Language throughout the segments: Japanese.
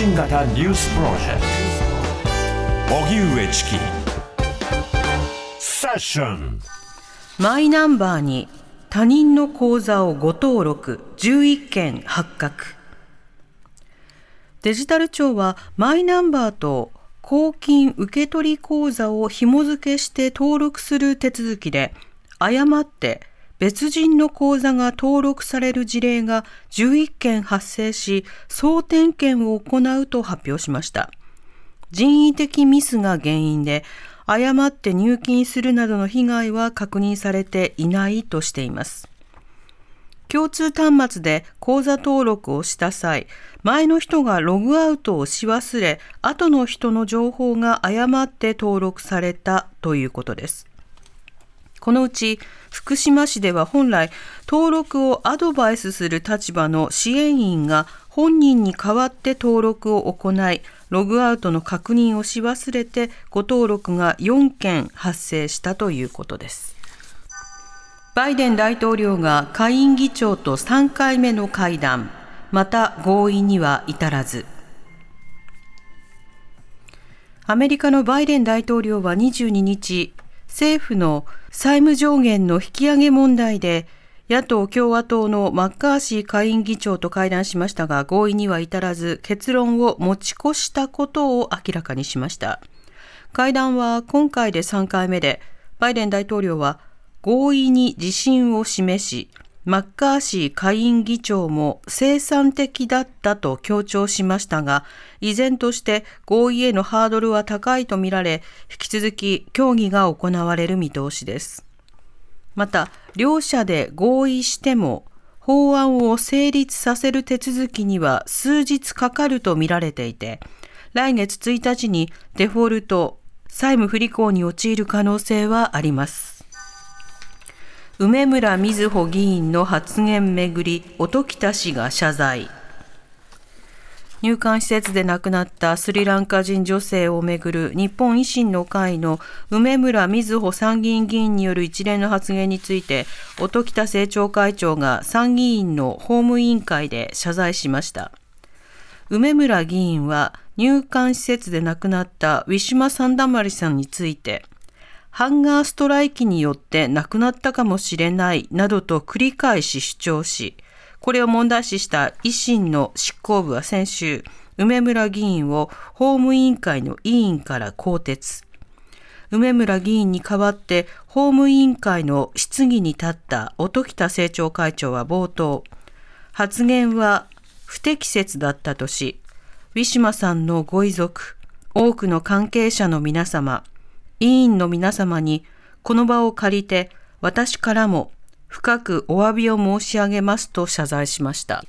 信型ニュースプロジェクト。荻上チキ。セッション。マイナンバーに他人の口座を誤登録。11件発覚。デジタル庁はマイナンバーと公金受取口座を紐付けして登録する手続きで誤って別人の口座が登録される事例が11件発生し、総点検を行うと発表しました。人為的ミスが原因で、誤って入金するなどの被害は確認されていないとしています。共通端末で口座登録をした際、前の人がログアウトをし忘れ、後の人の情報が誤って登録されたということです。このうち福島市では本来登録をアドバイスする立場の支援員が本人に代わって登録を行いログアウトの確認をし忘れてご登録が4件発生したということです。バイデン大統領が下院議長と3回目の会談また合意には至らず。アメリカのバイデン大統領は22日政府の債務上限の引き上げ問題で野党・共和党のマッカーシー下院議長と会談しましたが合意には至らず結論を持ち越したことを明らかにしました。会談は今回で3回目でバイデン大統領は合意に自信を示しマッカーシー下院議長も生産的だったと強調しましたが、依然として合意へのハードルは高いとみられ、引き続き協議が行われる見通しです。また、両者で合意しても、法案を成立させる手続きには数日かかるとみられていて、来月1日にデフォルト、債務不履行に陥る可能性はあります。梅村瑞穂議員の発言めぐり音喜多氏が謝罪。入管施設で亡くなったスリランカ人女性をめぐる日本維新の会の梅村瑞穂参議院議員による一連の発言について音喜多政調会長が参議院の法務委員会で謝罪しました。梅村議員は入管施設で亡くなったウィシュマ・サンダマリさんについてハンガーストライキによって亡くなったかもしれないなどと繰り返し主張し、これを問題視した維新の執行部は先週、梅村議員を法務委員会の委員から更迭。梅村議員に代わって法務委員会の質疑に立った音喜多政調会長は冒頭、発言は不適切だったとし、ウィシュマさんのご遺族、多くの関係者の皆様、委員の皆様にこの場を借りて私からも深くお詫びを申し上げますと謝罪しました。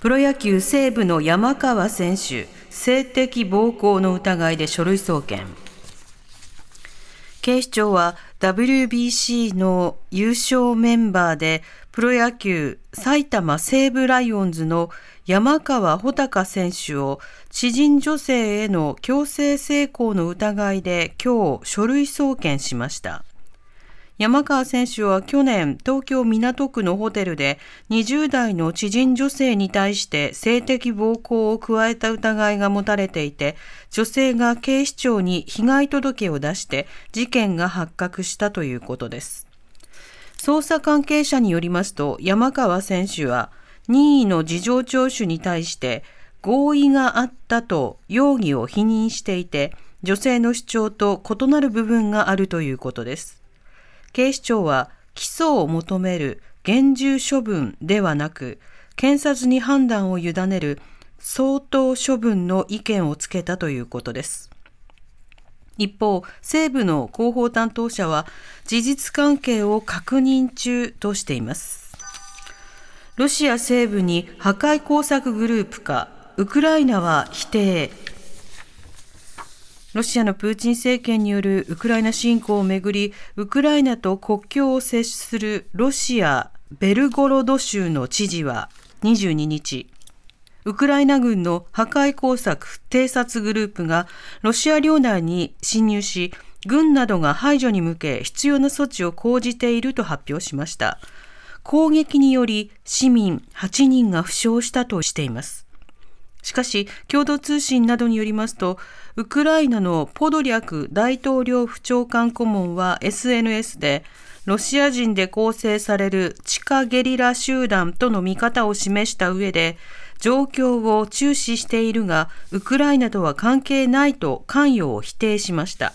プロ野球西武の山川選手、性的暴行の疑いで書類送検。警視庁は WBC の優勝メンバーでプロ野球埼玉西武ライオンズの山川穂高選手を知人女性への強制性交の疑いで今日書類送検しました。山川選手は去年東京港区のホテルで20代の知人女性に対して性的暴行を加えた疑いが持たれていて女性が警視庁に被害届を出して事件が発覚したということです捜査関係者によりますと山川選手は任意の事情聴取に対して合意があったと容疑を否認していて、女性の主張と異なる部分があるということです。警視庁は起訴を求める厳重処分ではなく、検察に判断を委ねる相当処分の意見をつけたということです。一方、西部の広報担当者は事実関係を確認中としています。ロシア西部に破壊工作グループか、ウクライナは否定。ロシアのプーチン政権によるウクライナ侵攻をめぐり、ウクライナと国境を接するロシア・ベルゴロド州の知事は22日、ウクライナ軍の破壊工作偵察グループがロシア領内に侵入し、軍などが排除に向け必要な措置を講じていると発表しました。攻撃により市民8人が負傷したとしています。しかし、共同通信などによりますと、ウクライナのポドリャク大統領府長官顧問は SNS で、ロシア人で構成される地下ゲリラ集団との見方を示した上で、状況を注視しているが、ウクライナとは関係ないと関与を否定しました。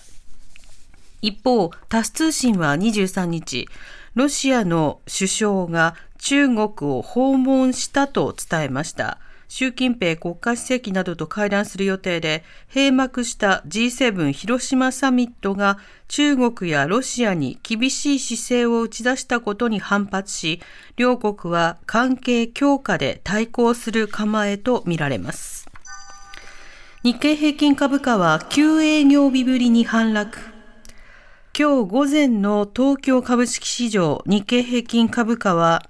一方、タス通信は23日、ロシアの首相が中国を訪問したと伝えました。習近平国家主席などと会談する予定で、閉幕した G7 広島サミットが中国やロシアに厳しい姿勢を打ち出したことに反発し、両国は関係強化で対抗する構えとみられます。日経平均株価は9営業日ぶりに反落。今日午前の東京株式市場日経平均株価は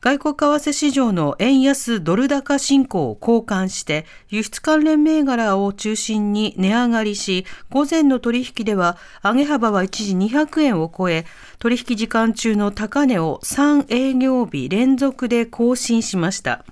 外国為替市場の円安ドル高進行を交換して、輸出関連銘柄を中心に値上がりし、午前の取引では上げ幅は一時200円を超え、取引時間中の高値を3営業日連続で更新しました。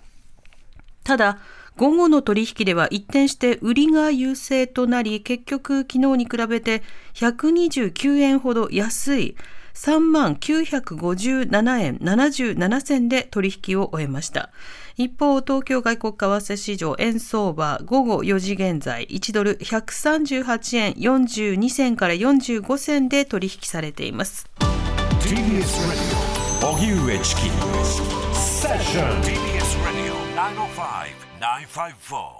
ただ、午後の取引では一転して売りが優勢となり、結局昨日に比べて129円ほど安い3万957円77銭で取引を終えました。一方、東京外国為替市場円相場午後4時現在1ドル138円42銭から45銭で取引されています。TBS Radio 荻上チキセッション TBS 905 954.